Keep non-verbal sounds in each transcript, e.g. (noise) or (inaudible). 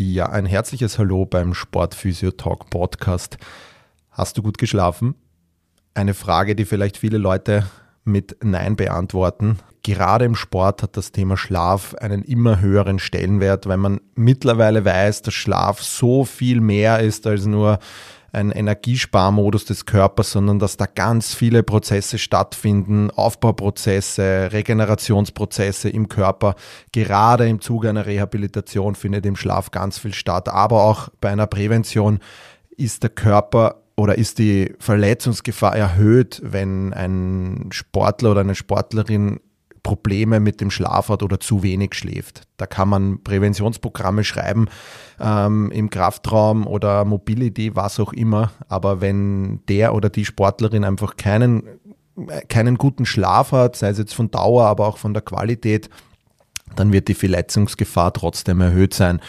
Ja, ein herzliches Hallo beim Sportphysio Talk Podcast. Hast du gut geschlafen? Eine Frage, die vielleicht viele Leute mit Nein beantworten. Gerade im Sport hat das Thema Schlaf einen immer höheren Stellenwert, weil man mittlerweile weiß, dass Schlaf so viel mehr ist als nur ein Energiesparmodus des Körpers, sondern dass da ganz viele Prozesse stattfinden, Aufbauprozesse, Regenerationsprozesse im Körper. Gerade im Zuge einer Rehabilitation findet im Schlaf ganz viel statt, aber auch bei einer Prävention ist der Körper oder ist die Verletzungsgefahr erhöht, wenn ein Sportler oder eine Sportlerin Probleme mit dem Schlaf hat oder zu wenig schläft. Da kann man Präventionsprogramme schreiben ähm, im Kraftraum oder Mobility, was auch immer. Aber wenn der oder die Sportlerin einfach keinen, keinen guten Schlaf hat, sei es jetzt von Dauer, aber auch von der Qualität, dann wird die Verletzungsgefahr trotzdem erhöht sein.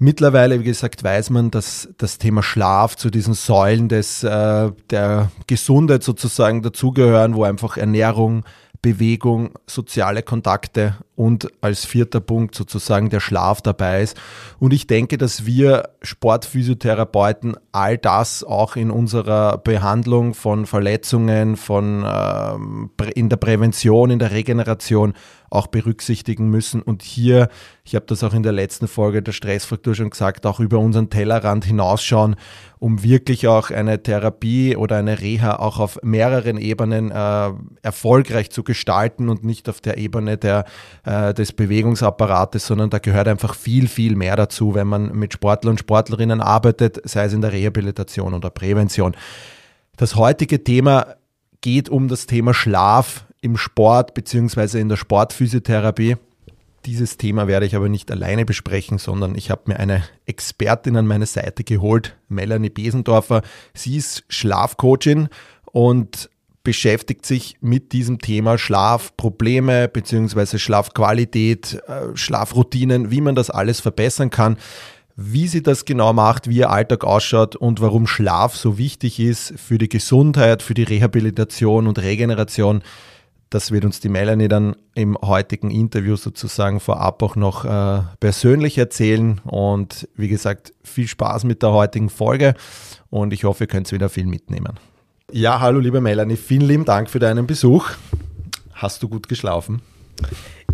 Mittlerweile, wie gesagt, weiß man, dass das Thema Schlaf zu diesen Säulen des, äh, der Gesundheit sozusagen dazugehören, wo einfach Ernährung, Bewegung, soziale Kontakte und als vierter Punkt sozusagen der Schlaf dabei ist. Und ich denke, dass wir Sportphysiotherapeuten all das auch in unserer Behandlung von Verletzungen, von ähm, in der Prävention, in der Regeneration auch berücksichtigen müssen. Und hier, ich habe das auch in der letzten Folge der Stressfraktur schon gesagt, auch über unseren Tellerrand hinausschauen, um wirklich auch eine Therapie oder eine Reha auch auf mehreren Ebenen äh, erfolgreich zu gestalten und nicht auf der Ebene der äh, des Bewegungsapparates, sondern da gehört einfach viel, viel mehr dazu, wenn man mit Sportlern und Sportlerinnen arbeitet, sei es in der Rehabilitation oder Prävention. Das heutige Thema geht um das Thema Schlaf im Sport bzw. in der Sportphysiotherapie. Dieses Thema werde ich aber nicht alleine besprechen, sondern ich habe mir eine Expertin an meine Seite geholt, Melanie Besendorfer. Sie ist Schlafcoachin und beschäftigt sich mit diesem Thema Schlafprobleme bzw. Schlafqualität, äh, Schlafroutinen, wie man das alles verbessern kann, wie sie das genau macht, wie ihr Alltag ausschaut und warum Schlaf so wichtig ist für die Gesundheit, für die Rehabilitation und Regeneration. Das wird uns die Melanie dann im heutigen Interview sozusagen vorab auch noch äh, persönlich erzählen. Und wie gesagt, viel Spaß mit der heutigen Folge und ich hoffe, ihr könnt wieder viel mitnehmen. Ja, hallo liebe Melanie, vielen lieben Dank für deinen Besuch. Hast du gut geschlafen?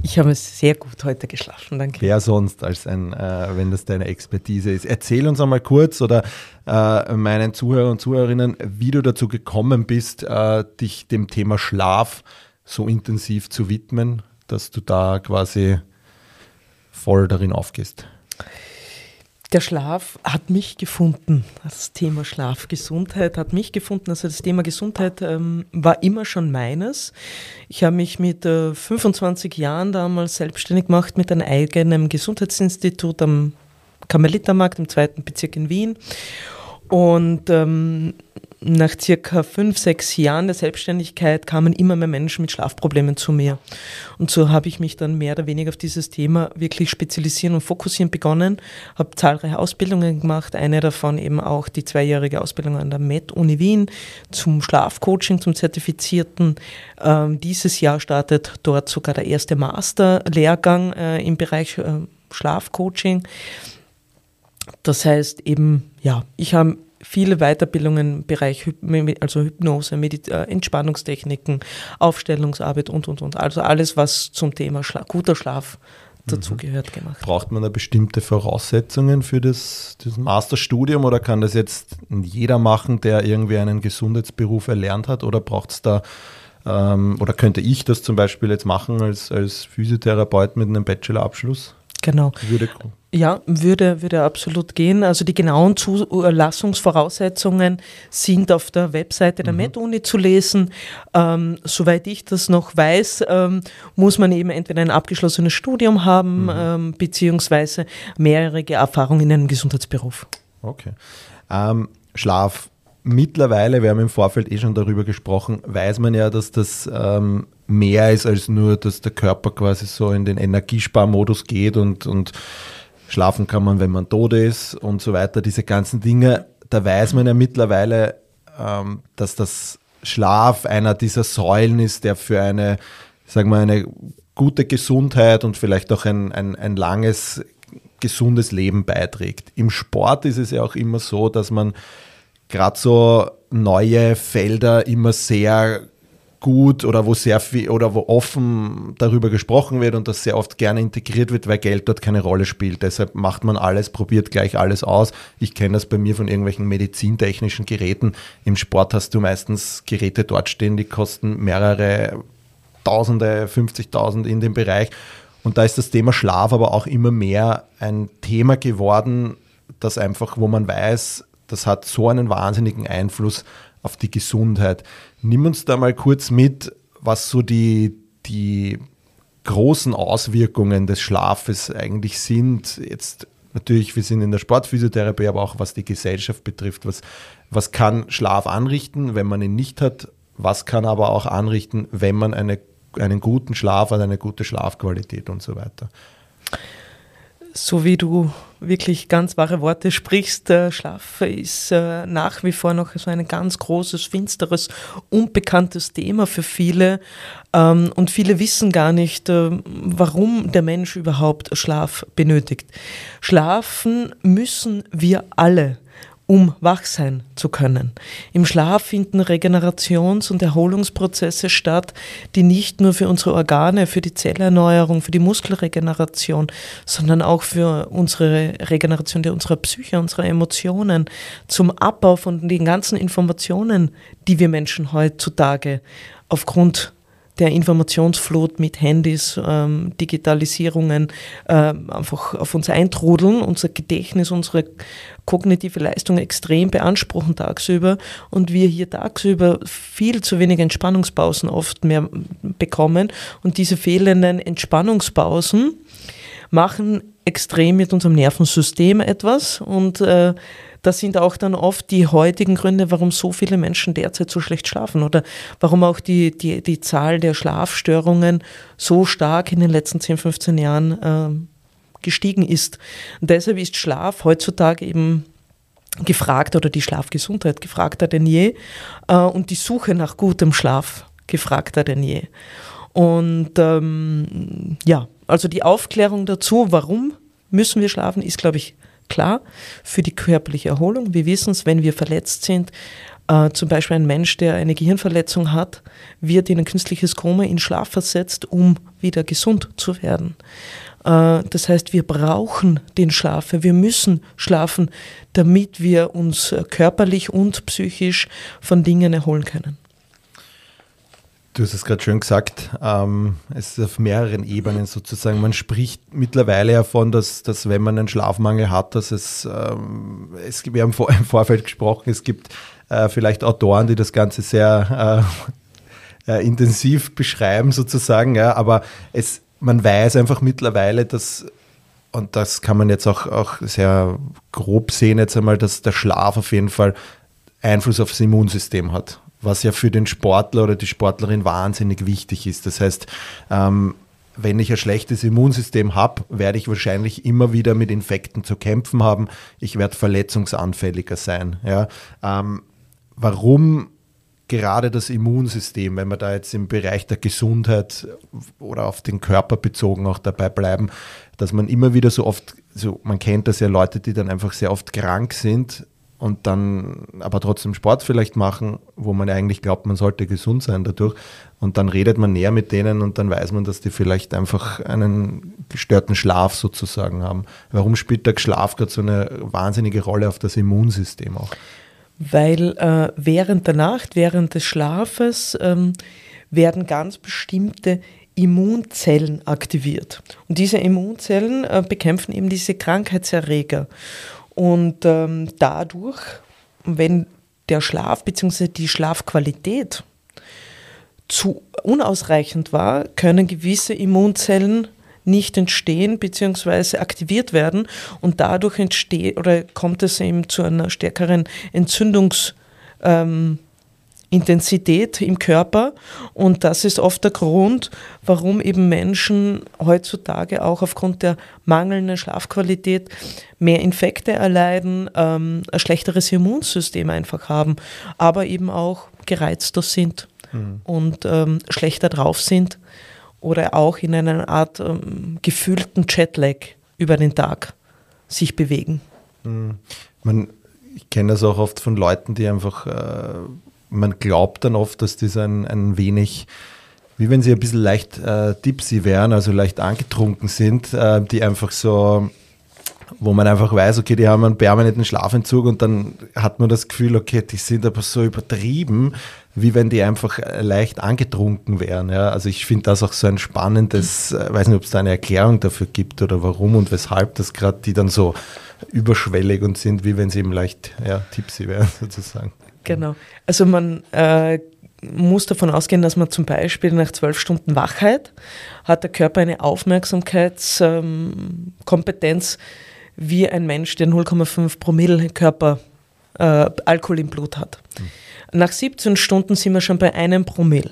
Ich habe sehr gut heute geschlafen, danke. Wer sonst, als ein, äh, wenn das deine Expertise ist? Erzähl uns einmal kurz oder äh, meinen Zuhörern und Zuhörerinnen, wie du dazu gekommen bist, äh, dich dem Thema Schlaf so intensiv zu widmen, dass du da quasi voll darin aufgehst. Der Schlaf hat mich gefunden. Das Thema Schlafgesundheit hat mich gefunden. Also das Thema Gesundheit ähm, war immer schon meines. Ich habe mich mit äh, 25 Jahren damals selbstständig gemacht mit einem eigenen Gesundheitsinstitut am Karmelitermarkt im zweiten Bezirk in Wien. Und ähm, nach circa fünf, sechs Jahren der Selbstständigkeit kamen immer mehr Menschen mit Schlafproblemen zu mir. Und so habe ich mich dann mehr oder weniger auf dieses Thema wirklich spezialisieren und fokussieren begonnen, habe zahlreiche Ausbildungen gemacht, eine davon eben auch die zweijährige Ausbildung an der Med-Uni Wien zum Schlafcoaching, zum Zertifizierten. Ähm, dieses Jahr startet dort sogar der erste Masterlehrgang äh, im Bereich äh, Schlafcoaching. Das heißt eben, ja, ich habe viele Weiterbildungen im Bereich also Hypnose, Medit äh, Entspannungstechniken, Aufstellungsarbeit und, und, und. Also alles, was zum Thema Schla guter Schlaf dazugehört, mhm. gemacht. Braucht man da bestimmte Voraussetzungen für das, das Masterstudium oder kann das jetzt jeder machen, der irgendwie einen Gesundheitsberuf erlernt hat oder braucht es da ähm, oder könnte ich das zum Beispiel jetzt machen als, als Physiotherapeut mit einem Bachelorabschluss? Genau. Würde ja, würde, würde absolut gehen. Also die genauen Zulassungsvoraussetzungen sind auf der Webseite der mhm. MedUni zu lesen. Ähm, soweit ich das noch weiß, ähm, muss man eben entweder ein abgeschlossenes Studium haben, mhm. ähm, beziehungsweise mehrjährige Erfahrung in einem Gesundheitsberuf. Okay. Ähm, Schlaf. Mittlerweile, wir haben im Vorfeld eh schon darüber gesprochen, weiß man ja, dass das ähm, mehr ist als nur, dass der Körper quasi so in den Energiesparmodus geht und, und schlafen kann man, wenn man tot ist und so weiter. Diese ganzen Dinge, da weiß man ja mittlerweile, ähm, dass das Schlaf einer dieser Säulen ist, der für eine, sagen wir, eine gute Gesundheit und vielleicht auch ein, ein, ein langes, gesundes Leben beiträgt. Im Sport ist es ja auch immer so, dass man gerade so neue Felder immer sehr gut oder wo sehr viel oder wo offen darüber gesprochen wird und das sehr oft gerne integriert wird, weil Geld dort keine Rolle spielt. Deshalb macht man alles, probiert gleich alles aus. Ich kenne das bei mir von irgendwelchen medizintechnischen Geräten. Im Sport hast du meistens Geräte dort stehen, die kosten mehrere Tausende, 50.000 in dem Bereich. Und da ist das Thema Schlaf aber auch immer mehr ein Thema geworden, das einfach, wo man weiß, das hat so einen wahnsinnigen Einfluss auf die Gesundheit. Nimm uns da mal kurz mit, was so die, die großen Auswirkungen des Schlafes eigentlich sind. Jetzt natürlich, wir sind in der Sportphysiotherapie, aber auch was die Gesellschaft betrifft. Was, was kann Schlaf anrichten, wenn man ihn nicht hat? Was kann aber auch anrichten, wenn man eine, einen guten Schlaf hat, eine gute Schlafqualität und so weiter? So wie du wirklich ganz wahre Worte sprichst, der Schlaf ist äh, nach wie vor noch so ein ganz großes, finsteres, unbekanntes Thema für viele. Ähm, und viele wissen gar nicht, äh, warum der Mensch überhaupt Schlaf benötigt. Schlafen müssen wir alle um wach sein zu können. Im Schlaf finden Regenerations- und Erholungsprozesse statt, die nicht nur für unsere Organe, für die Zellerneuerung, für die Muskelregeneration, sondern auch für unsere Regeneration der unserer Psyche, unserer Emotionen, zum Abbau von den ganzen Informationen, die wir Menschen heutzutage aufgrund der Informationsflut mit Handys, ähm, Digitalisierungen äh, einfach auf uns eintrudeln, unser Gedächtnis, unsere kognitive Leistung extrem beanspruchen tagsüber. Und wir hier tagsüber viel zu wenig Entspannungspausen oft mehr bekommen. Und diese fehlenden Entspannungspausen machen extrem mit unserem Nervensystem etwas. Und äh, das sind auch dann oft die heutigen Gründe, warum so viele Menschen derzeit so schlecht schlafen oder warum auch die, die, die Zahl der Schlafstörungen so stark in den letzten 10, 15 Jahren äh, gestiegen ist. Und deshalb ist Schlaf heutzutage eben gefragt oder die Schlafgesundheit gefragter denn je äh, und die Suche nach gutem Schlaf gefragter denn je. Und ähm, ja, also die Aufklärung dazu, warum müssen wir schlafen, ist, glaube ich, klar für die körperliche Erholung. Wir wissen es, wenn wir verletzt sind, äh, zum Beispiel ein Mensch, der eine Gehirnverletzung hat, wird in ein künstliches Koma in Schlaf versetzt, um wieder gesund zu werden. Äh, das heißt, wir brauchen den Schlaf, wir müssen schlafen, damit wir uns körperlich und psychisch von Dingen erholen können. Du hast es gerade schön gesagt, ähm, es ist auf mehreren Ebenen sozusagen. Man spricht mittlerweile davon, dass, dass wenn man einen Schlafmangel hat, dass es, ähm, es wir haben vor, (laughs) im Vorfeld gesprochen, es gibt äh, vielleicht Autoren, die das Ganze sehr äh, äh, intensiv beschreiben sozusagen, ja, aber es, man weiß einfach mittlerweile, dass und das kann man jetzt auch, auch sehr grob sehen jetzt einmal, dass der Schlaf auf jeden Fall Einfluss aufs Immunsystem hat was ja für den Sportler oder die Sportlerin wahnsinnig wichtig ist. Das heißt, ähm, wenn ich ein schlechtes Immunsystem habe, werde ich wahrscheinlich immer wieder mit Infekten zu kämpfen haben. Ich werde verletzungsanfälliger sein. Ja? Ähm, warum gerade das Immunsystem, wenn wir da jetzt im Bereich der Gesundheit oder auf den Körper bezogen auch dabei bleiben, dass man immer wieder so oft, so man kennt das ja Leute, die dann einfach sehr oft krank sind, und dann aber trotzdem Sport vielleicht machen, wo man eigentlich glaubt, man sollte gesund sein dadurch. Und dann redet man näher mit denen und dann weiß man, dass die vielleicht einfach einen gestörten Schlaf sozusagen haben. Warum spielt der Schlaf gerade so eine wahnsinnige Rolle auf das Immunsystem auch? Weil äh, während der Nacht, während des Schlafes ähm, werden ganz bestimmte Immunzellen aktiviert. Und diese Immunzellen äh, bekämpfen eben diese Krankheitserreger. Und ähm, dadurch, wenn der Schlaf bzw. die Schlafqualität zu unausreichend war, können gewisse Immunzellen nicht entstehen bzw. aktiviert werden und dadurch entsteht oder kommt es eben zu einer stärkeren Entzündungs- ähm, Intensität im Körper und das ist oft der Grund, warum eben Menschen heutzutage auch aufgrund der mangelnden Schlafqualität mehr Infekte erleiden, ähm, ein schlechteres Immunsystem einfach haben, aber eben auch gereizter sind mhm. und ähm, schlechter drauf sind oder auch in einer Art ähm, gefühlten Jetlag über den Tag sich bewegen. Mhm. Man, ich kenne das auch oft von Leuten, die einfach äh, man glaubt dann oft, dass das ein, ein wenig, wie wenn sie ein bisschen leicht äh, tipsy wären, also leicht angetrunken sind, äh, die einfach so, wo man einfach weiß, okay, die haben einen permanenten Schlafentzug und dann hat man das Gefühl, okay, die sind aber so übertrieben, wie wenn die einfach äh, leicht angetrunken wären. Ja? Also ich finde das auch so ein spannendes, äh, weiß nicht, ob es da eine Erklärung dafür gibt oder warum und weshalb das gerade die dann so überschwellig und sind, wie wenn sie eben leicht ja, tipsy wären (laughs) sozusagen. Genau. Also man äh, muss davon ausgehen, dass man zum Beispiel nach zwölf Stunden Wachheit hat der Körper eine Aufmerksamkeitskompetenz ähm, wie ein Mensch, der 0,5 Promille Körper äh, Alkohol im Blut hat. Mhm. Nach 17 Stunden sind wir schon bei einem Promille.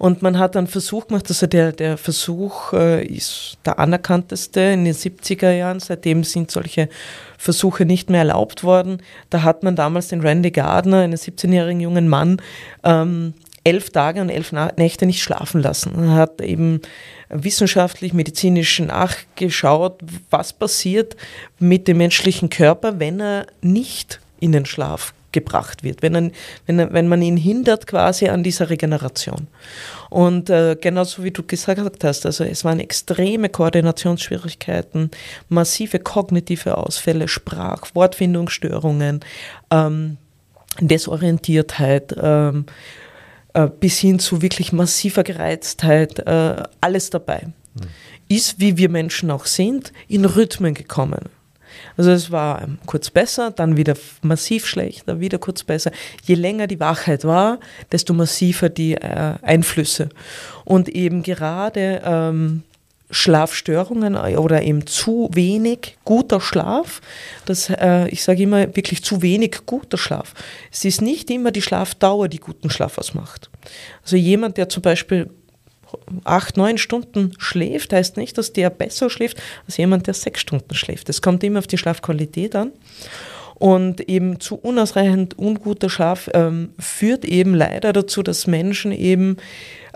Und man hat einen Versuch gemacht, also der, der Versuch äh, ist der anerkannteste in den 70er Jahren. Seitdem sind solche Versuche nicht mehr erlaubt worden. Da hat man damals den Randy Gardner, einen 17-jährigen jungen Mann, ähm, elf Tage und elf Nächte nicht schlafen lassen. Er hat eben wissenschaftlich, medizinisch nachgeschaut, was passiert mit dem menschlichen Körper, wenn er nicht in den Schlaf gebracht wird, wenn, er, wenn, wenn man ihn hindert quasi an dieser Regeneration. Und äh, genauso wie du gesagt hast, also es waren extreme Koordinationsschwierigkeiten, massive kognitive Ausfälle, Sprach-, Wortfindungsstörungen, ähm, Desorientiertheit, ähm, äh, bis hin zu wirklich massiver Gereiztheit, äh, alles dabei. Mhm. Ist, wie wir Menschen auch sind, in Rhythmen gekommen. Also es war ähm, kurz besser, dann wieder massiv schlechter, wieder kurz besser. Je länger die Wachheit war, desto massiver die äh, Einflüsse. Und eben gerade ähm, Schlafstörungen äh, oder eben zu wenig guter Schlaf. Das, äh, ich sage immer wirklich zu wenig guter Schlaf. Es ist nicht immer die Schlafdauer, die guten Schlaf ausmacht. Also jemand, der zum Beispiel acht, neun Stunden schläft, heißt nicht, dass der besser schläft als jemand, der sechs Stunden schläft. Es kommt immer auf die Schlafqualität an. Und eben zu unausreichend unguter Schlaf ähm, führt eben leider dazu, dass Menschen eben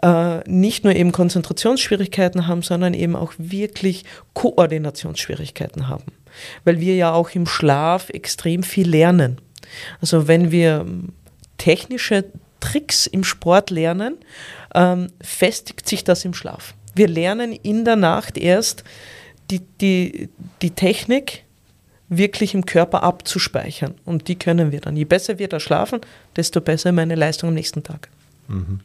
äh, nicht nur eben Konzentrationsschwierigkeiten haben, sondern eben auch wirklich Koordinationsschwierigkeiten haben. Weil wir ja auch im Schlaf extrem viel lernen. Also wenn wir technische Tricks im Sport lernen, ähm, festigt sich das im Schlaf. Wir lernen in der Nacht erst die, die, die Technik wirklich im Körper abzuspeichern. Und die können wir dann. Je besser wir da schlafen, desto besser meine Leistung am nächsten Tag. Mhm.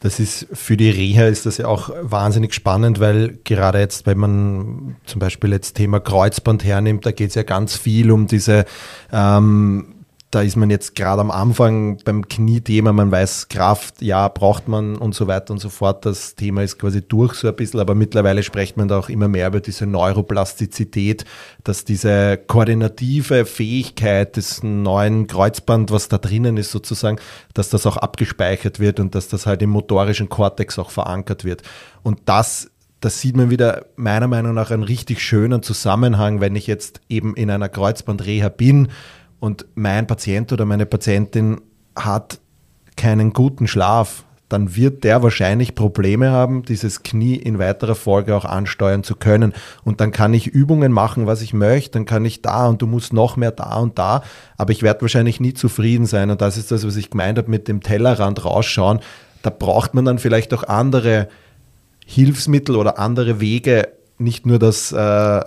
Das ist für die Reha ist das ja auch wahnsinnig spannend, weil gerade jetzt, wenn man zum Beispiel jetzt Thema Kreuzband hernimmt, da geht es ja ganz viel um diese ähm, da ist man jetzt gerade am Anfang beim Kniethema, man weiß, Kraft, ja, braucht man und so weiter und so fort. Das Thema ist quasi durch so ein bisschen, aber mittlerweile spricht man da auch immer mehr über diese Neuroplastizität, dass diese koordinative Fähigkeit des neuen Kreuzband, was da drinnen ist sozusagen, dass das auch abgespeichert wird und dass das halt im motorischen Kortex auch verankert wird. Und das das sieht man wieder meiner Meinung nach einen richtig schönen Zusammenhang, wenn ich jetzt eben in einer Kreuzbandreha bin und mein Patient oder meine Patientin hat keinen guten Schlaf, dann wird der wahrscheinlich Probleme haben, dieses Knie in weiterer Folge auch ansteuern zu können. Und dann kann ich Übungen machen, was ich möchte, dann kann ich da und du musst noch mehr da und da, aber ich werde wahrscheinlich nie zufrieden sein. Und das ist das, was ich gemeint habe mit dem Tellerrand rausschauen. Da braucht man dann vielleicht auch andere Hilfsmittel oder andere Wege, nicht nur das äh,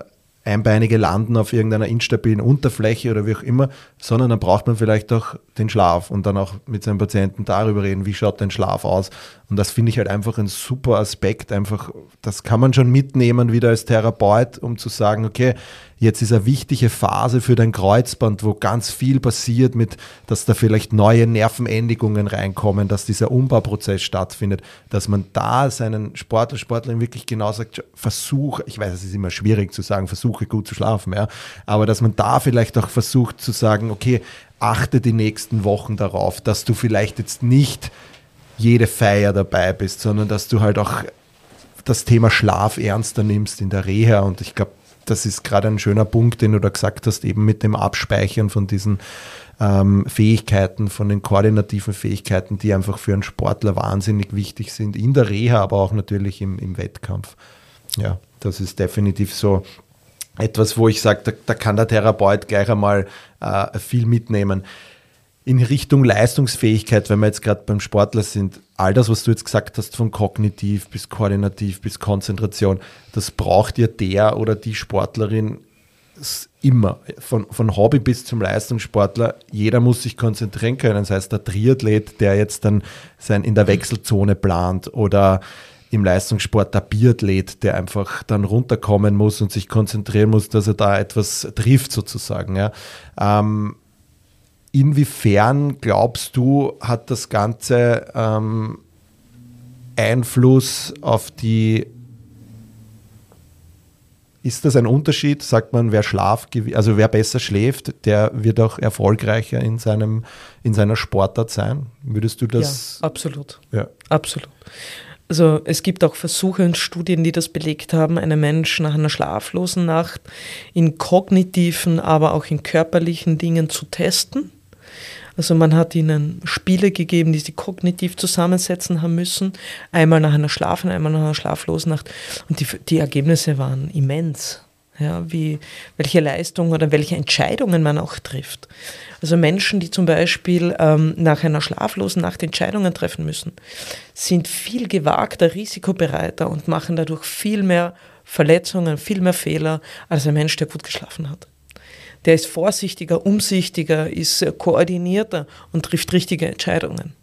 Einbeinige landen auf irgendeiner instabilen Unterfläche oder wie auch immer, sondern dann braucht man vielleicht auch den Schlaf und dann auch mit seinem Patienten darüber reden, wie schaut dein Schlaf aus. Und das finde ich halt einfach ein super Aspekt, einfach, das kann man schon mitnehmen wieder als Therapeut, um zu sagen, okay, jetzt ist eine wichtige Phase für dein Kreuzband, wo ganz viel passiert mit, dass da vielleicht neue Nervenendigungen reinkommen, dass dieser Umbauprozess stattfindet, dass man da seinen Sportler, Sportlerin wirklich genau sagt, versuch, ich weiß, es ist immer schwierig zu sagen, versuche gut zu schlafen, ja, aber dass man da vielleicht auch versucht zu sagen, okay, achte die nächsten Wochen darauf, dass du vielleicht jetzt nicht jede Feier dabei bist, sondern dass du halt auch das Thema Schlaf ernster nimmst in der Reha. Und ich glaube, das ist gerade ein schöner Punkt, den du da gesagt hast, eben mit dem Abspeichern von diesen ähm, Fähigkeiten, von den koordinativen Fähigkeiten, die einfach für einen Sportler wahnsinnig wichtig sind, in der Reha, aber auch natürlich im, im Wettkampf. Ja, das ist definitiv so etwas, wo ich sage, da, da, kann der Therapeut gleich einmal äh, viel mitnehmen in Richtung Leistungsfähigkeit, wenn wir jetzt gerade beim Sportler sind, all das, was du jetzt gesagt hast, von kognitiv bis koordinativ bis Konzentration, das braucht ja der oder die Sportlerin immer, von, von Hobby bis zum Leistungssportler, jeder muss sich konzentrieren können. Das heißt, der Triathlet, der jetzt dann sein in der Wechselzone plant oder im Leistungssport der Biathlet, der einfach dann runterkommen muss und sich konzentrieren muss, dass er da etwas trifft sozusagen. Ja. Ähm, Inwiefern glaubst du, hat das Ganze ähm, Einfluss auf die ist das ein Unterschied? Sagt man, wer Schlaf, also wer besser schläft, der wird auch erfolgreicher in, seinem, in seiner Sportart sein? Würdest du das? Ja, absolut. Ja. Absolut. Also es gibt auch Versuche und Studien, die das belegt haben, einen Menschen nach einer schlaflosen Nacht in kognitiven, aber auch in körperlichen Dingen zu testen also man hat ihnen Spiele gegeben, die sie kognitiv zusammensetzen haben müssen. Einmal nach einer Schlafen, einmal nach einer schlaflosen Nacht. Und die, die Ergebnisse waren immens. Ja, wie, welche Leistungen oder welche Entscheidungen man auch trifft. Also Menschen, die zum Beispiel ähm, nach einer schlaflosen Nacht Entscheidungen treffen müssen, sind viel gewagter, risikobereiter und machen dadurch viel mehr Verletzungen, viel mehr Fehler als ein Mensch, der gut geschlafen hat der ist vorsichtiger, umsichtiger, ist koordinierter und trifft richtige Entscheidungen.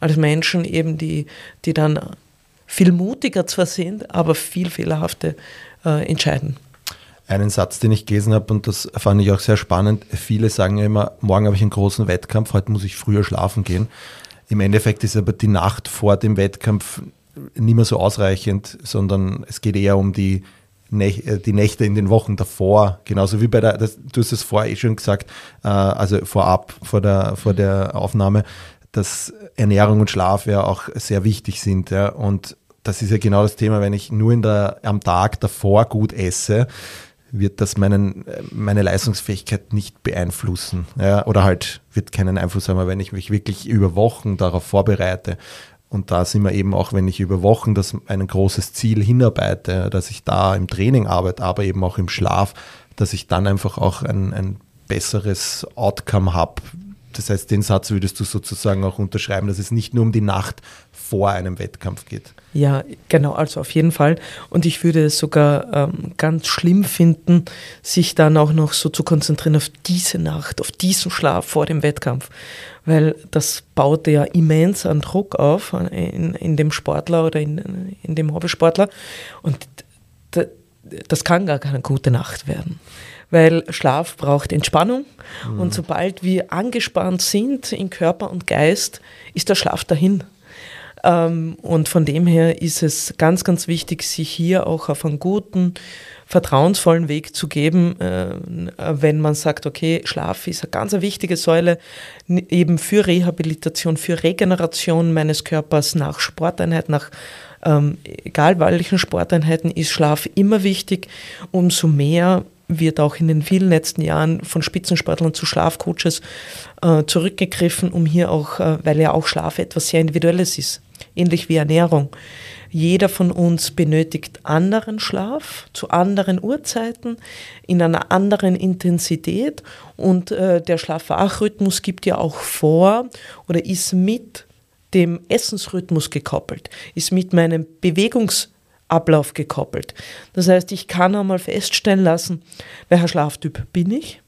Als Menschen eben, die, die dann viel mutiger zwar sind, aber viel fehlerhafte äh, entscheiden. Einen Satz, den ich gelesen habe, und das fand ich auch sehr spannend. Viele sagen ja immer, morgen habe ich einen großen Wettkampf, heute muss ich früher schlafen gehen. Im Endeffekt ist aber die Nacht vor dem Wettkampf nicht mehr so ausreichend, sondern es geht eher um die die Nächte in den Wochen davor, genauso wie bei der, das, du hast es vorher eh schon gesagt, äh, also vorab, vor der, vor der Aufnahme, dass Ernährung und Schlaf ja auch sehr wichtig sind. Ja, und das ist ja genau das Thema, wenn ich nur in der, am Tag davor gut esse, wird das meinen, meine Leistungsfähigkeit nicht beeinflussen. Ja, oder halt wird keinen Einfluss haben, wenn ich mich wirklich über Wochen darauf vorbereite und da sind wir eben auch, wenn ich über Wochen das ein großes Ziel hinarbeite, dass ich da im Training arbeite, aber eben auch im Schlaf, dass ich dann einfach auch ein, ein besseres Outcome habe. Das heißt, den Satz würdest du sozusagen auch unterschreiben, dass es nicht nur um die Nacht vor einem Wettkampf geht. Ja, genau, also auf jeden Fall. Und ich würde es sogar ähm, ganz schlimm finden, sich dann auch noch so zu konzentrieren auf diese Nacht, auf diesen Schlaf vor dem Wettkampf weil das baut ja immens an Druck auf in, in dem Sportler oder in, in dem Hobbysportler. Und das kann gar keine gute Nacht werden. Weil Schlaf braucht Entspannung mhm. und sobald wir angespannt sind in Körper und Geist, ist der Schlaf dahin. Ähm, und von dem her ist es ganz, ganz wichtig, sich hier auch auf einen guten, vertrauensvollen Weg zu geben, äh, wenn man sagt, okay, Schlaf ist eine ganz wichtige Säule eben für Rehabilitation, für Regeneration meines Körpers nach Sporteinheit, nach ähm, egal welchen Sporteinheiten ist Schlaf immer wichtig. Umso mehr wird auch in den vielen letzten Jahren von Spitzensportlern zu Schlafcoaches äh, zurückgegriffen, um hier auch, äh, weil ja auch Schlaf etwas sehr Individuelles ist, ähnlich wie Ernährung. Jeder von uns benötigt anderen Schlaf zu anderen Uhrzeiten, in einer anderen Intensität und äh, der Schlafwachrhythmus gibt ja auch vor oder ist mit dem Essensrhythmus gekoppelt, ist mit meinem Bewegungsablauf gekoppelt. Das heißt, ich kann einmal feststellen lassen, welcher Schlaftyp bin ich,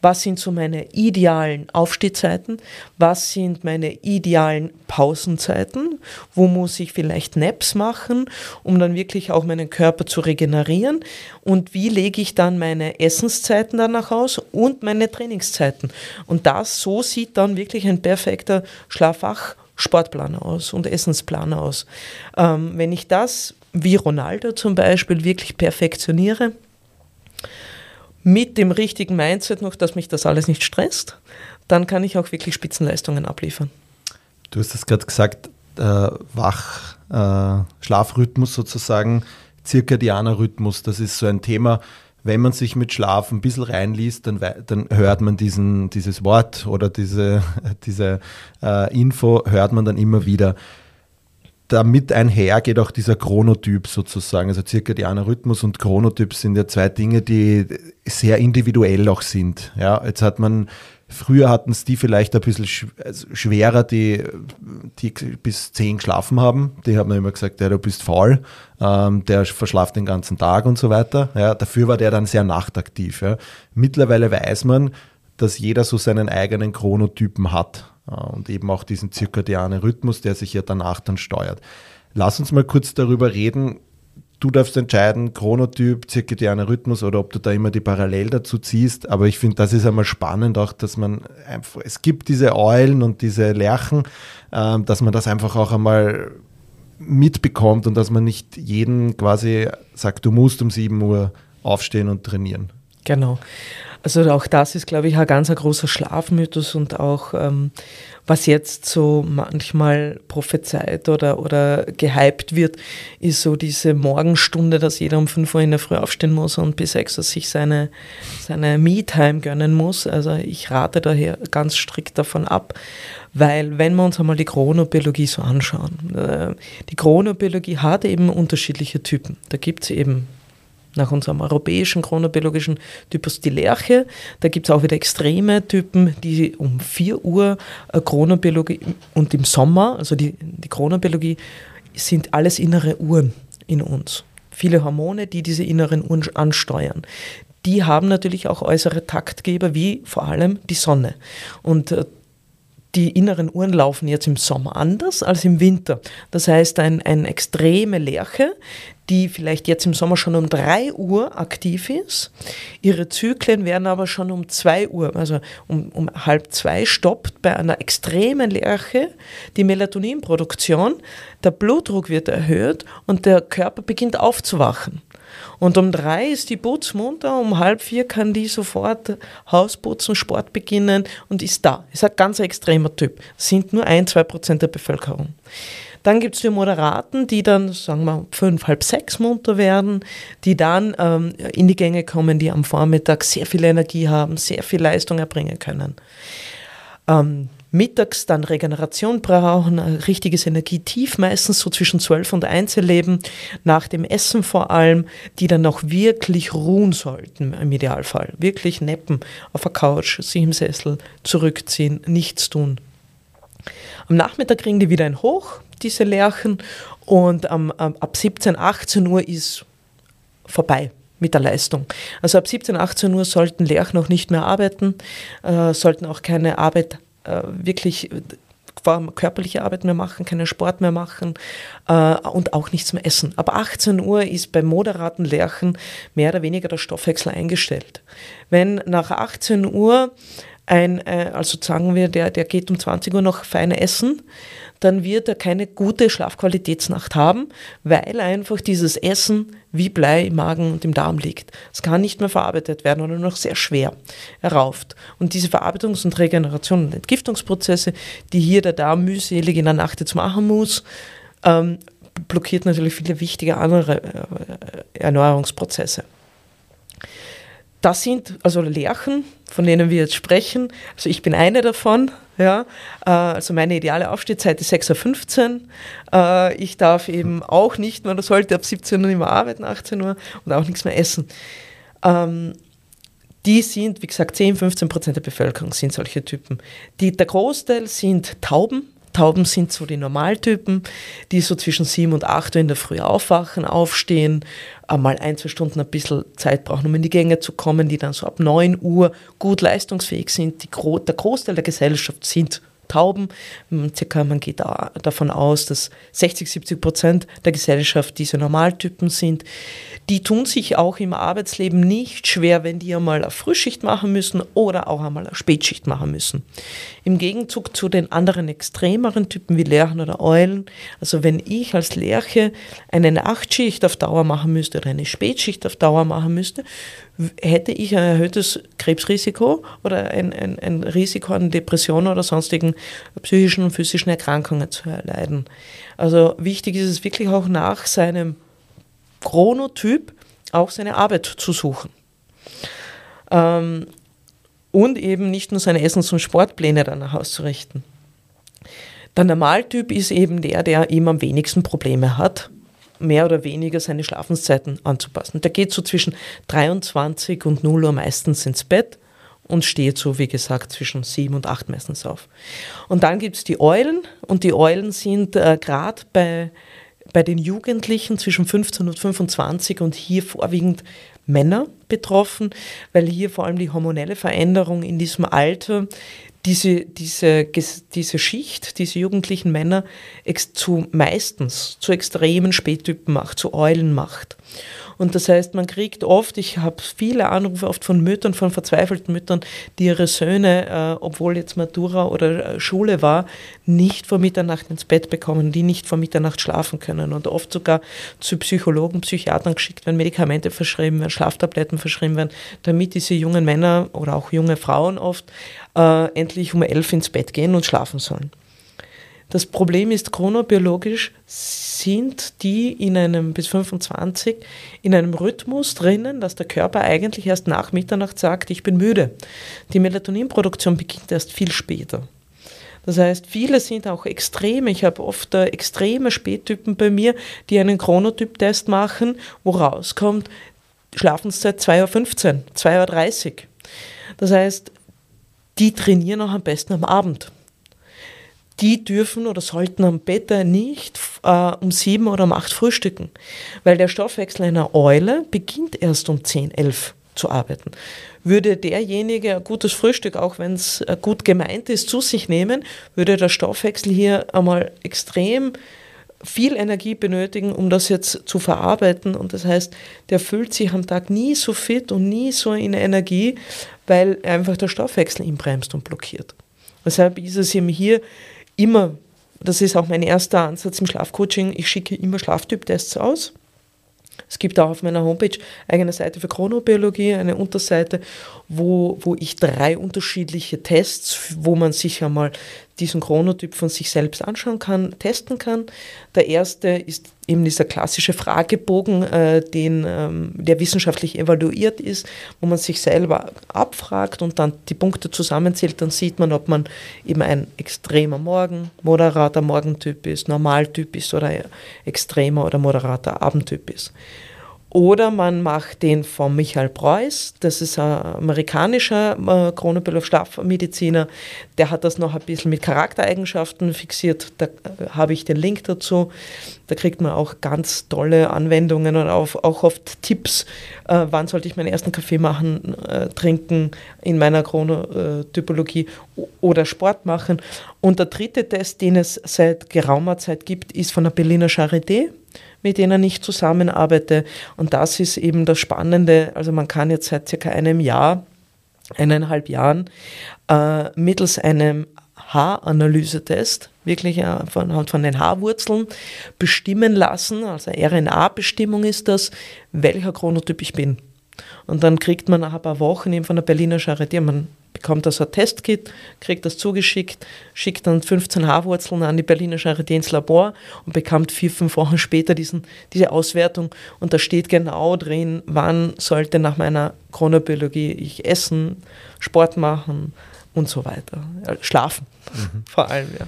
was sind so meine idealen Aufstehzeiten, was sind meine idealen Pausenzeiten, wo muss ich vielleicht Naps machen, um dann wirklich auch meinen Körper zu regenerieren und wie lege ich dann meine Essenszeiten danach aus und meine Trainingszeiten. Und das, so sieht dann wirklich ein perfekter Schlafwach Sportplan aus und Essensplan aus. Ähm, wenn ich das, wie Ronaldo zum Beispiel, wirklich perfektioniere, mit dem richtigen Mindset noch, dass mich das alles nicht stresst, dann kann ich auch wirklich Spitzenleistungen abliefern. Du hast es gerade gesagt, äh, Wach, äh, Schlafrhythmus sozusagen, zirkadianer Rhythmus, das ist so ein Thema, wenn man sich mit Schlaf ein bisschen reinliest, dann, dann hört man diesen, dieses Wort oder diese, (laughs) diese äh, Info, hört man dann immer wieder. Damit einher geht auch dieser Chronotyp sozusagen. Also zirkadianer Rhythmus und Chronotyp sind ja zwei Dinge, die sehr individuell auch sind. Ja, jetzt hat man Früher hatten es die vielleicht ein bisschen also schwerer, die, die bis zehn geschlafen haben. Die haben immer gesagt, ja, du bist faul, ähm, der verschlaft den ganzen Tag und so weiter. Ja, dafür war der dann sehr nachtaktiv. Ja. Mittlerweile weiß man, dass jeder so seinen eigenen Chronotypen hat und eben auch diesen zirkadianen Rhythmus, der sich ja danach dann steuert. Lass uns mal kurz darüber reden, du darfst entscheiden, Chronotyp, zirkadianer Rhythmus oder ob du da immer die Parallel dazu ziehst. Aber ich finde, das ist einmal spannend auch, dass man einfach, es gibt diese Eulen und diese Lerchen, ähm, dass man das einfach auch einmal mitbekommt und dass man nicht jeden quasi sagt, du musst um 7 Uhr aufstehen und trainieren. Genau. Also auch das ist, glaube ich, ein ganz großer Schlafmythos und auch ähm, was jetzt so manchmal prophezeit oder, oder gehypt wird, ist so diese Morgenstunde, dass jeder um 5 Uhr in der Früh aufstehen muss und bis 6 Uhr sich seine, seine Me-Time gönnen muss. Also ich rate daher ganz strikt davon ab, weil wenn wir uns einmal die Chronobiologie so anschauen, äh, die Chronobiologie hat eben unterschiedliche Typen. Da gibt es eben nach unserem europäischen chronobiologischen Typus die Lerche. Da gibt es auch wieder extreme Typen, die um 4 Uhr äh, Chronobiologie und im Sommer, also die, die Chronobiologie, sind alles innere Uhren in uns. Viele Hormone, die diese inneren Uhren ansteuern. Die haben natürlich auch äußere Taktgeber, wie vor allem die Sonne. Und äh, die inneren Uhren laufen jetzt im Sommer anders als im Winter. Das heißt, ein, eine extreme Lerche, die vielleicht jetzt im Sommer schon um 3 Uhr aktiv ist. Ihre Zyklen werden aber schon um 2 Uhr, also um, um halb zwei stoppt bei einer extremen Lerche die Melatoninproduktion. Der Blutdruck wird erhöht und der Körper beginnt aufzuwachen. Und um drei ist die putzmunter, um halb vier kann die sofort Hausputzen, Sport beginnen und ist da. Ist ein ganz extremer Typ. Sind nur ein, zwei Prozent der Bevölkerung. Dann gibt es die Moderaten, die dann, sagen wir, fünf, halb sechs munter werden, die dann ähm, in die Gänge kommen, die am Vormittag sehr viel Energie haben, sehr viel Leistung erbringen können. Ähm, mittags dann Regeneration brauchen, ein richtiges Energietief, meistens so zwischen 12 und 1 erleben, nach dem Essen vor allem, die dann auch wirklich ruhen sollten im Idealfall. Wirklich neppen auf der Couch, sich im Sessel zurückziehen, nichts tun. Am Nachmittag kriegen die wieder ein Hoch, diese Lerchen, und um, ab 17, 18 Uhr ist vorbei mit der Leistung. Also ab 17, 18 Uhr sollten Lerchen noch nicht mehr arbeiten, äh, sollten auch keine Arbeit äh, wirklich körperliche Arbeit mehr machen, keinen Sport mehr machen äh, und auch nichts mehr essen. Ab 18 Uhr ist bei moderaten Lerchen mehr oder weniger der Stoffwechsel eingestellt. Wenn nach 18 Uhr ein, äh, also sagen wir, der, der geht um 20 Uhr noch feine essen, dann wird er keine gute Schlafqualitätsnacht haben, weil einfach dieses Essen wie Blei im Magen und im Darm liegt. Es kann nicht mehr verarbeitet werden oder nur noch sehr schwer errauft. Und diese Verarbeitungs- und Regeneration- und Entgiftungsprozesse, die hier der Darm mühselig in der Nacht jetzt machen muss, ähm, blockiert natürlich viele wichtige andere äh, Erneuerungsprozesse. Das sind also Lerchen, von denen wir jetzt sprechen. Also ich bin eine davon. Ja, äh, also meine ideale Aufstehzeit ist 6.15 Uhr. Äh, ich darf eben auch nicht, man sollte ab 17 Uhr immer arbeiten, 18 Uhr und auch nichts mehr essen. Ähm, die sind, wie gesagt, 10, 15 Prozent der Bevölkerung sind solche Typen. Die, der Großteil sind Tauben, Tauben sind so die Normaltypen, die so zwischen sieben und acht Uhr in der Früh aufwachen, aufstehen, einmal ein, zwei Stunden ein bisschen Zeit brauchen, um in die Gänge zu kommen, die dann so ab neun Uhr gut leistungsfähig sind. Die, der Großteil der Gesellschaft sind Tauben. Circa, man geht davon aus, dass 60, 70 Prozent der Gesellschaft diese Normaltypen sind. Die tun sich auch im Arbeitsleben nicht schwer, wenn die einmal eine Frühschicht machen müssen oder auch einmal eine Spätschicht machen müssen. Im Gegenzug zu den anderen extremeren Typen wie Lerchen oder Eulen, also wenn ich als Lerche eine Nachtschicht auf Dauer machen müsste oder eine Spätschicht auf Dauer machen müsste, hätte ich ein erhöhtes Krebsrisiko oder ein, ein, ein Risiko an Depressionen oder sonstigen psychischen und physischen Erkrankungen zu erleiden. Also wichtig ist es wirklich auch nach seinem Chronotyp auch seine Arbeit zu suchen. Ähm, und eben nicht nur seine Essens- und Sportpläne danach auszurichten. Der Normaltyp ist eben der, der eben am wenigsten Probleme hat mehr oder weniger seine Schlafenszeiten anzupassen. Der geht so zwischen 23 und 0 Uhr meistens ins Bett und steht so, wie gesagt, zwischen 7 und 8 meistens auf. Und dann gibt es die Eulen und die Eulen sind äh, gerade bei, bei den Jugendlichen zwischen 15 und 25 und hier vorwiegend Männer betroffen, weil hier vor allem die hormonelle Veränderung in diesem Alter diese, diese, diese Schicht, diese jugendlichen Männer zu meistens zu extremen Spättypen macht, zu Eulen macht. Und das heißt, man kriegt oft, ich habe viele Anrufe oft von Müttern, von verzweifelten Müttern, die ihre Söhne, äh, obwohl jetzt Matura oder äh, Schule war, nicht vor Mitternacht ins Bett bekommen, die nicht vor Mitternacht schlafen können und oft sogar zu Psychologen, Psychiatern geschickt werden, Medikamente verschrieben werden, Schlaftabletten verschrieben werden, damit diese jungen Männer oder auch junge Frauen oft äh, endlich um elf ins Bett gehen und schlafen sollen. Das Problem ist, chronobiologisch sind die in einem bis 25 in einem Rhythmus drinnen, dass der Körper eigentlich erst nach Mitternacht sagt, ich bin müde. Die Melatoninproduktion beginnt erst viel später. Das heißt, viele sind auch extreme. Ich habe oft äh, extreme Spättypen bei mir, die einen Chronotyp-Test machen, wo rauskommt, Schlafenszeit 2.15 Uhr, 2.30 Uhr. Das heißt, die trainieren auch am besten am Abend. Die dürfen oder sollten am Bett nicht äh, um sieben oder um acht frühstücken, weil der Stoffwechsel einer Eule beginnt erst um zehn, elf zu arbeiten. Würde derjenige ein gutes Frühstück, auch wenn es äh, gut gemeint ist, zu sich nehmen, würde der Stoffwechsel hier einmal extrem viel Energie benötigen, um das jetzt zu verarbeiten. Und das heißt, der fühlt sich am Tag nie so fit und nie so in Energie, weil einfach der Stoffwechsel ihn bremst und blockiert. Deshalb ist es ihm hier immer, das ist auch mein erster Ansatz im Schlafcoaching, ich schicke immer Schlaftyptests aus. Es gibt auch auf meiner Homepage eine Seite für Chronobiologie, eine Unterseite, wo, wo ich drei unterschiedliche Tests, wo man sich einmal diesen Chronotyp von sich selbst anschauen kann, testen kann. Der erste ist eben dieser klassische Fragebogen, äh, den, ähm, der wissenschaftlich evaluiert ist, wo man sich selber abfragt und dann die Punkte zusammenzählt, dann sieht man, ob man eben ein extremer Morgen, moderater Morgentyp ist, Normaltyp ist oder extremer oder moderater Abendtyp ist. Oder man macht den von Michael Preuß, das ist ein amerikanischer äh, Kronenbühler Schlafmediziner, der hat das noch ein bisschen mit Charaktereigenschaften fixiert, da äh, habe ich den Link dazu. Da kriegt man auch ganz tolle Anwendungen und auch, oft Tipps, äh, wann sollte ich meinen ersten Kaffee machen, trinken in meiner Chronotypologie oder Sport machen. Und der dritte Test, den es seit geraumer Zeit gibt, ist von der Berliner Charité mit denen ich zusammenarbeite. Und das ist eben das Spannende. Also man kann jetzt seit circa einem Jahr, eineinhalb Jahren, äh, mittels einem Haaranalysetest, wirklich äh, von, von den Haarwurzeln, bestimmen lassen, also RNA-Bestimmung ist das, welcher Chronotyp ich bin. Und dann kriegt man nach ein paar Wochen eben von der Berliner Charité, man bekommt also ein Testkit, kriegt das zugeschickt, schickt dann 15 Haarwurzeln an die Berliner Charité ins Labor und bekommt vier, fünf Wochen später diesen, diese Auswertung und da steht genau drin, wann sollte nach meiner Chronobiologie ich essen, Sport machen und so weiter. Schlafen mhm. vor allem, ja.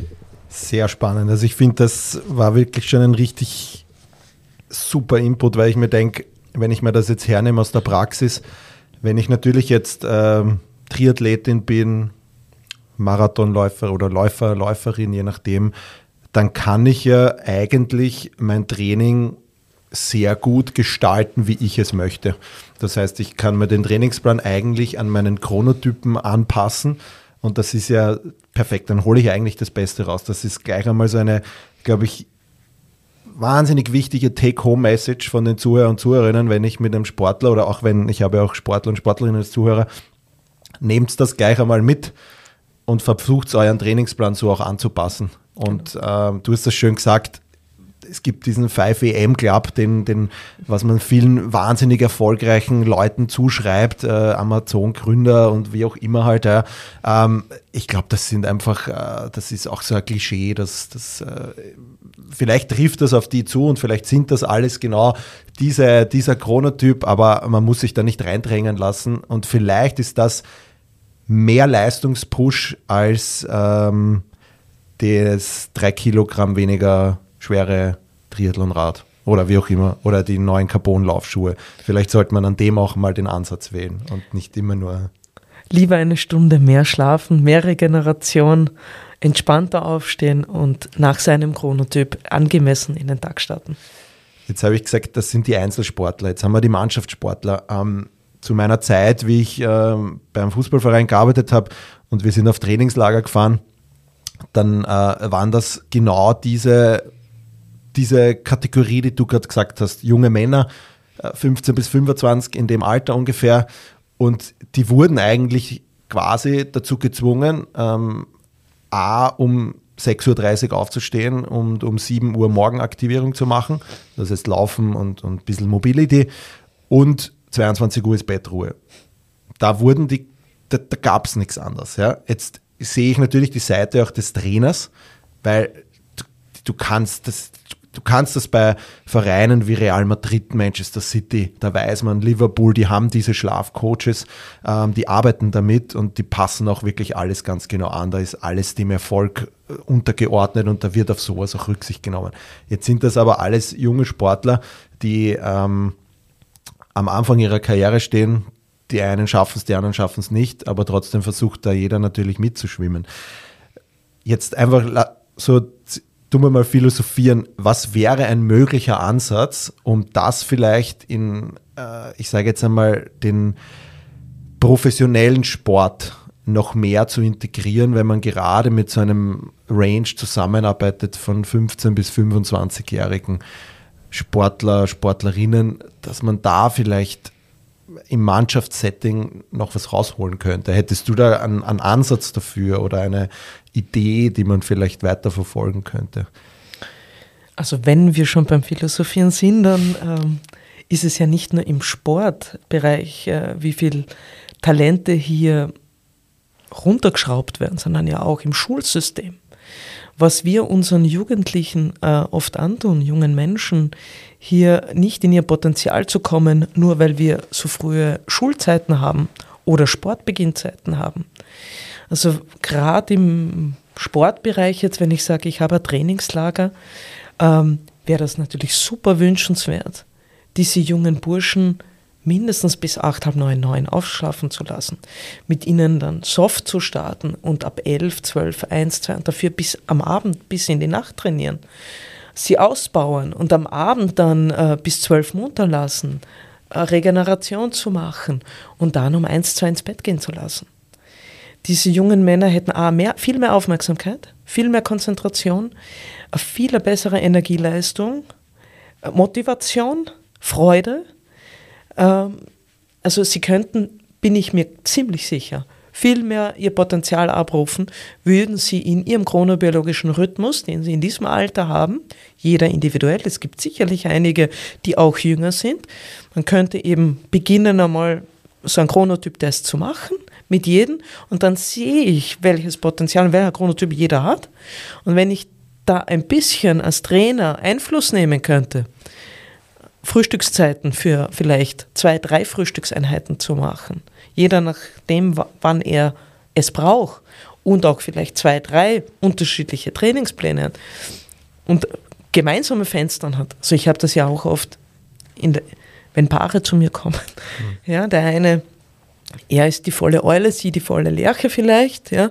Sehr spannend. Also ich finde, das war wirklich schon ein richtig super Input, weil ich mir denke, wenn ich mir das jetzt hernehme aus der Praxis, wenn ich natürlich jetzt ähm, Triathletin bin, Marathonläufer oder Läufer, Läuferin, je nachdem, dann kann ich ja eigentlich mein Training sehr gut gestalten, wie ich es möchte. Das heißt, ich kann mir den Trainingsplan eigentlich an meinen Chronotypen anpassen und das ist ja perfekt. Dann hole ich eigentlich das Beste raus. Das ist gleich einmal so eine, glaube ich, wahnsinnig wichtige Take-Home-Message von den Zuhörern und Zuhörerinnen, wenn ich mit einem Sportler oder auch wenn ich habe auch Sportler und Sportlerinnen als Zuhörer, nehmt das gleich einmal mit und versucht euren Trainingsplan so auch anzupassen. Und äh, du hast das schön gesagt, es gibt diesen 5am Club, den, den, was man vielen wahnsinnig erfolgreichen Leuten zuschreibt, äh, Amazon-Gründer und wie auch immer halt. Ja. Ähm, ich glaube, das sind einfach, äh, das ist auch so ein Klischee, dass das äh, vielleicht trifft das auf die zu und vielleicht sind das alles genau diese, dieser Chronotyp, aber man muss sich da nicht reindrängen lassen und vielleicht ist das mehr Leistungspush als ähm, das drei Kilogramm weniger schwere Triathlonrad oder wie auch immer oder die neuen Carbon-Laufschuhe. Vielleicht sollte man an dem auch mal den Ansatz wählen und nicht immer nur. Lieber eine Stunde mehr schlafen, mehr Regeneration, entspannter aufstehen und nach seinem Chronotyp angemessen in den Tag starten. Jetzt habe ich gesagt, das sind die Einzelsportler. Jetzt haben wir die Mannschaftssportler. Ähm, zu meiner Zeit, wie ich ähm, beim Fußballverein gearbeitet habe und wir sind auf Trainingslager gefahren, dann äh, waren das genau diese diese Kategorie, die du gerade gesagt hast, junge Männer, 15 äh, bis 25 in dem Alter ungefähr, und die wurden eigentlich quasi dazu gezwungen, ähm, A, um 6.30 Uhr aufzustehen und um 7 Uhr Morgenaktivierung zu machen, das heißt Laufen und, und ein bisschen Mobility, und 22 Uhr ist Bettruhe. Da wurden die, da, da gab es nichts anderes. Ja. Jetzt sehe ich natürlich die Seite auch des Trainers, weil du, du kannst das, du kannst das bei Vereinen wie Real Madrid, Manchester City, da weiß man, Liverpool, die haben diese Schlafcoaches, ähm, die arbeiten damit und die passen auch wirklich alles ganz genau an. Da ist alles dem Erfolg äh, untergeordnet und da wird auf sowas auch Rücksicht genommen. Jetzt sind das aber alles junge Sportler, die ähm, am Anfang ihrer Karriere stehen. Die einen schaffen es, die anderen schaffen es nicht, aber trotzdem versucht da jeder natürlich mitzuschwimmen. Jetzt einfach so tun wir mal philosophieren, was wäre ein möglicher Ansatz, um das vielleicht in, äh, ich sage jetzt einmal, den professionellen Sport noch mehr zu integrieren, wenn man gerade mit so einem Range zusammenarbeitet von 15 bis 25-jährigen Sportler, Sportlerinnen, dass man da vielleicht im Mannschaftssetting noch was rausholen könnte. Hättest du da einen, einen Ansatz dafür oder eine Idee, die man vielleicht weiter verfolgen könnte? Also wenn wir schon beim Philosophieren sind, dann ähm, ist es ja nicht nur im Sportbereich, äh, wie viel Talente hier runtergeschraubt werden, sondern ja auch im Schulsystem. Was wir unseren Jugendlichen äh, oft antun, jungen Menschen, hier nicht in ihr Potenzial zu kommen, nur weil wir so frühe Schulzeiten haben oder Sportbeginnzeiten haben. Also gerade im Sportbereich jetzt, wenn ich sage, ich habe ein Trainingslager, ähm, wäre das natürlich super wünschenswert, diese jungen Burschen mindestens bis acht, halb neun, neun aufschlafen zu lassen, mit ihnen dann soft zu starten und ab elf, zwölf, eins, zwei und dafür bis am Abend, bis in die Nacht trainieren, sie ausbauen und am Abend dann äh, bis zwölf munter lassen, äh, Regeneration zu machen und dann um eins, zwei ins Bett gehen zu lassen diese jungen Männer hätten A, mehr, viel mehr Aufmerksamkeit, viel mehr Konzentration, viel bessere Energieleistung, Motivation, Freude. Ähm, also sie könnten, bin ich mir ziemlich sicher, viel mehr ihr Potenzial abrufen, würden sie in ihrem chronobiologischen Rhythmus, den sie in diesem Alter haben, jeder individuell, es gibt sicherlich einige, die auch jünger sind, man könnte eben beginnen einmal so einen Chronotyp-Test zu machen mit jedem und dann sehe ich, welches Potenzial, welcher Chronotyp jeder hat. Und wenn ich da ein bisschen als Trainer Einfluss nehmen könnte, Frühstückszeiten für vielleicht zwei, drei Frühstückseinheiten zu machen, jeder nach dem, wann er es braucht und auch vielleicht zwei, drei unterschiedliche Trainingspläne und gemeinsame Fenstern hat. Also ich habe das ja auch oft, der, wenn Paare zu mir kommen. Mhm. Ja, der eine er ist die volle Eule, sie die volle Lerche vielleicht, ja.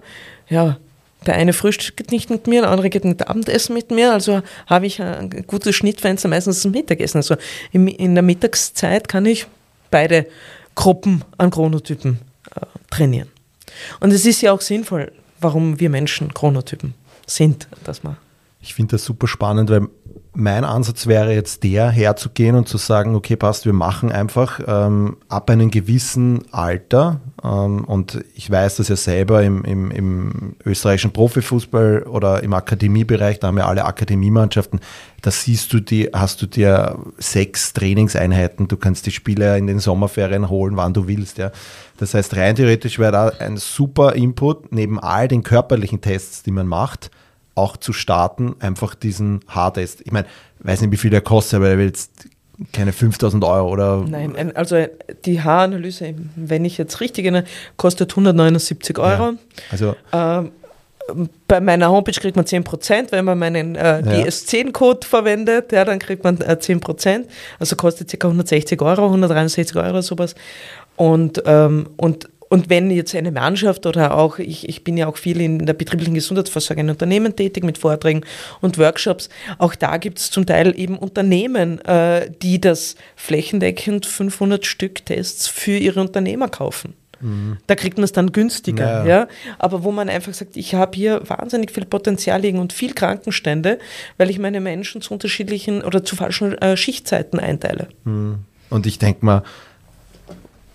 Ja, der eine frühstückt nicht mit mir, der andere geht mit Abendessen mit mir, also habe ich ein gutes Schnittfenster meistens zum Mittagessen. Also in der Mittagszeit kann ich beide Gruppen an Chronotypen äh, trainieren. Und es ist ja auch sinnvoll, warum wir Menschen Chronotypen sind, dass man. Ich finde das super spannend, weil mein Ansatz wäre jetzt der, herzugehen und zu sagen, okay, passt, wir machen einfach ähm, ab einem gewissen Alter, ähm, und ich weiß das ja selber im, im, im, österreichischen Profifußball oder im Akademiebereich, da haben wir alle Akademiemannschaften, da siehst du die, hast du dir sechs Trainingseinheiten, du kannst die Spieler in den Sommerferien holen, wann du willst. Ja. Das heißt, rein theoretisch wäre da ein super Input, neben all den körperlichen Tests, die man macht, auch zu starten, einfach diesen Haartest. Ich meine, weiß nicht, wie viel der kostet, aber er will jetzt keine 5000 Euro oder. Nein, also die Haaranalyse, wenn ich jetzt richtig erinnere, kostet 179 Euro. Ja, also. Ähm, bei meiner Homepage kriegt man 10%, wenn man meinen äh, DS10-Code verwendet, ja, dann kriegt man äh, 10%. Also kostet ca. 160 Euro, 163 Euro sowas. Und, ähm, und und wenn jetzt eine Mannschaft oder auch, ich, ich bin ja auch viel in der betrieblichen Gesundheitsversorgung in Unternehmen tätig mit Vorträgen und Workshops, auch da gibt es zum Teil eben Unternehmen, äh, die das flächendeckend 500 Stück Tests für ihre Unternehmer kaufen. Mhm. Da kriegt man es dann günstiger, ja. ja. Aber wo man einfach sagt, ich habe hier wahnsinnig viel Potenzial liegen und viel Krankenstände, weil ich meine Menschen zu unterschiedlichen oder zu falschen äh, Schichtzeiten einteile. Mhm. Und ich denke mal,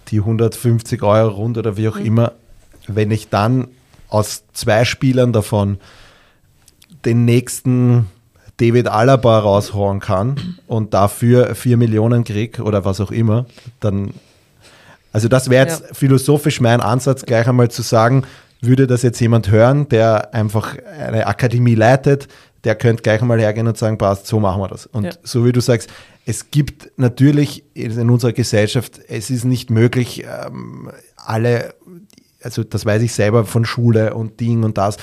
die 150 Euro rund oder wie auch mhm. immer, wenn ich dann aus zwei Spielern davon den nächsten David Alaba raushauen kann und dafür 4 Millionen krieg oder was auch immer, dann, also das wäre jetzt ja. philosophisch mein Ansatz, gleich einmal zu sagen, würde das jetzt jemand hören, der einfach eine Akademie leitet, der könnte gleich einmal hergehen und sagen, passt, so machen wir das. Und ja. so wie du sagst, es gibt natürlich in unserer Gesellschaft, es ist nicht möglich, ähm, alle, also das weiß ich selber von Schule und Ding und das,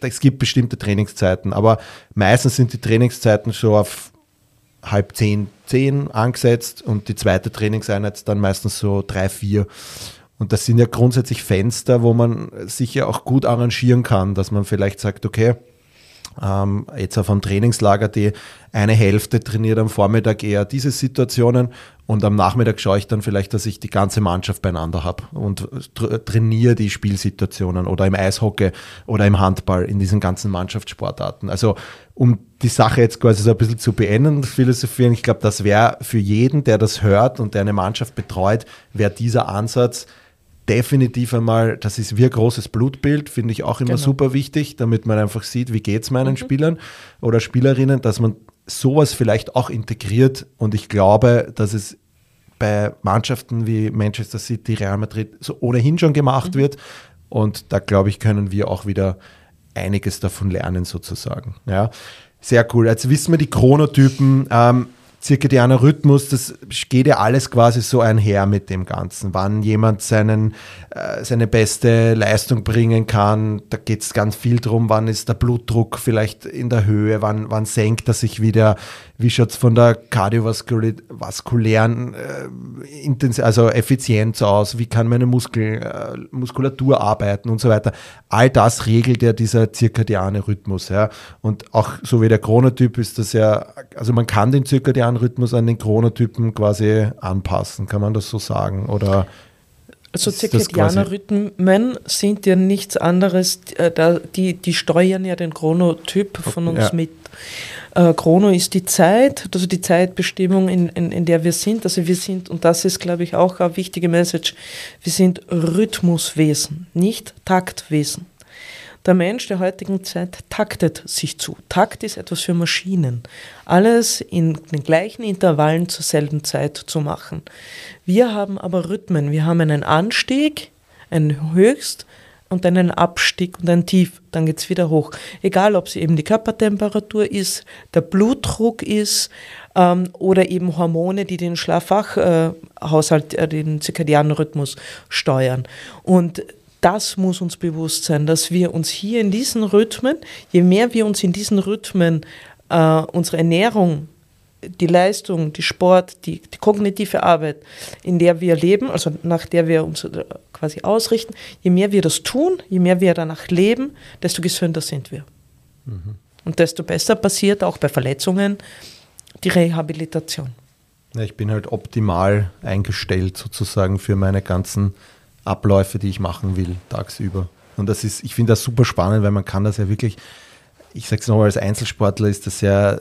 es gibt bestimmte Trainingszeiten, aber meistens sind die Trainingszeiten schon auf halb zehn, zehn angesetzt und die zweite Trainingseinheit dann meistens so drei, vier. Und das sind ja grundsätzlich Fenster, wo man sich ja auch gut arrangieren kann, dass man vielleicht sagt, okay, ähm, jetzt auf einem Trainingslager, die eine Hälfte trainiert am Vormittag eher diese Situationen und am Nachmittag schaue ich dann vielleicht, dass ich die ganze Mannschaft beieinander habe und trainiere die Spielsituationen oder im Eishockey oder im Handball, in diesen ganzen Mannschaftssportarten. Also um die Sache jetzt quasi so ein bisschen zu beenden, philosophieren, ich glaube, das wäre für jeden, der das hört und der eine Mannschaft betreut, wäre dieser Ansatz, definitiv einmal, das ist wie ein großes Blutbild, finde ich auch immer genau. super wichtig, damit man einfach sieht, wie geht es meinen mhm. Spielern oder Spielerinnen, dass man sowas vielleicht auch integriert und ich glaube, dass es bei Mannschaften wie Manchester City, Real Madrid so ohnehin schon gemacht mhm. wird und da glaube ich, können wir auch wieder einiges davon lernen sozusagen. Ja, sehr cool. Jetzt wissen wir die Chronotypen. Ähm, zirkadianer Rhythmus, das geht ja alles quasi so einher mit dem Ganzen. Wann jemand seinen, äh, seine beste Leistung bringen kann, da geht es ganz viel drum, wann ist der Blutdruck vielleicht in der Höhe, wann, wann senkt er sich wieder, wie schaut es von der kardiovaskulären äh, also Effizienz aus, wie kann meine Muskel, äh, Muskulatur arbeiten und so weiter. All das regelt ja dieser zirkadiane Rhythmus. Ja. Und auch so wie der Chronotyp ist das ja, also man kann den zirkadianen Rhythmus an den Chronotypen quasi anpassen, kann man das so sagen? Oder also zirkadianer Rhythmen sind ja nichts anderes, äh, die, die steuern ja den Chronotyp von uns ja. mit. Äh, Chrono ist die Zeit, also die Zeitbestimmung, in, in, in der wir sind. Also wir sind, und das ist, glaube ich, auch eine wichtige Message, wir sind Rhythmuswesen, nicht Taktwesen. Der Mensch der heutigen Zeit taktet sich zu. Takt ist etwas für Maschinen. Alles in den gleichen Intervallen zur selben Zeit zu machen. Wir haben aber Rhythmen. Wir haben einen Anstieg, einen Höchst, und dann ein Abstieg und ein Tief, dann geht es wieder hoch. Egal, ob es eben die Körpertemperatur ist, der Blutdruck ist ähm, oder eben Hormone, die den Schlafwachhaushalt, äh, den zirkadianen Rhythmus steuern. Und das muss uns bewusst sein, dass wir uns hier in diesen Rhythmen, je mehr wir uns in diesen Rhythmen äh, unsere Ernährung die Leistung, die Sport, die, die, kognitive Arbeit, in der wir leben, also nach der wir uns äh, quasi ausrichten, je mehr wir das tun, je mehr wir danach leben, desto gesünder sind wir. Mhm. Und desto besser passiert auch bei Verletzungen die Rehabilitation. Ja, ich bin halt optimal eingestellt sozusagen für meine ganzen Abläufe, die ich machen will, tagsüber. Und das ist, ich finde das super spannend, weil man kann das ja wirklich, ich sage es nochmal, als Einzelsportler ist das ja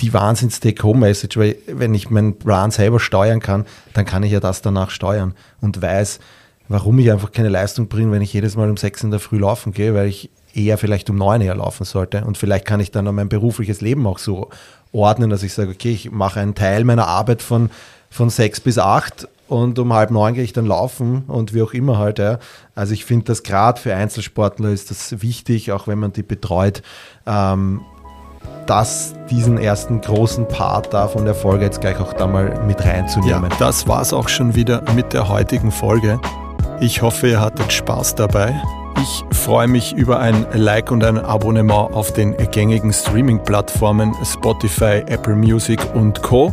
die Wahnsinns-Take-Home-Message, weil wenn ich meinen Plan selber steuern kann, dann kann ich ja das danach steuern und weiß, warum ich einfach keine Leistung bringe, wenn ich jedes Mal um sechs in der Früh laufen gehe, weil ich eher vielleicht um neun eher laufen sollte. Und vielleicht kann ich dann mein berufliches Leben auch so ordnen, dass ich sage, okay, ich mache einen Teil meiner Arbeit von, von sechs bis acht und um halb neun gehe ich dann laufen und wie auch immer halt. Ja. Also ich finde das gerade für Einzelsportler ist das wichtig, auch wenn man die betreut, ähm, dass diesen ersten großen Part da von der Folge jetzt gleich auch da mal mit reinzunehmen. Ja, das war es auch schon wieder mit der heutigen Folge. Ich hoffe, ihr hattet Spaß dabei. Ich freue mich über ein Like und ein Abonnement auf den gängigen Streaming-Plattformen Spotify, Apple Music und Co.